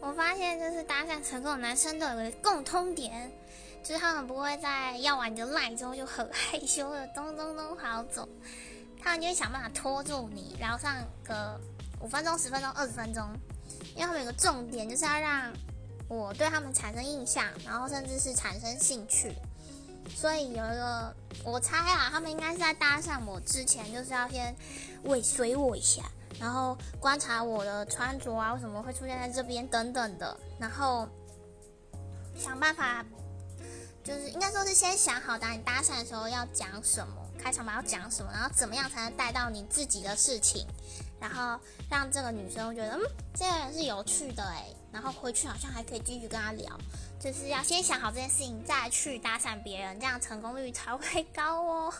我发现就是搭讪成功的男生都有个共通点，就是他们不会在要完你的赖之后就很害羞的咚咚咚跑走，他们就会想办法拖住你，聊上个五分钟、十分钟、二十分钟，因为他们有个重点就是要让我对他们产生印象，然后甚至是产生兴趣。所以有一个，我猜啊，他们应该是在搭讪我之前，就是要先尾随我一下，然后观察我的穿着啊，为什么会出现在这边等等的，然后想办法，就是应该说是先想好，当你搭讪的时候要讲什么，开场白要讲什么，然后怎么样才能带到你自己的事情，然后让这个女生觉得，嗯，这个人是有趣的诶，然后回去好像还可以继续跟他聊。就是要先想好这件事情，再去搭讪别人，这样成功率才会高哦。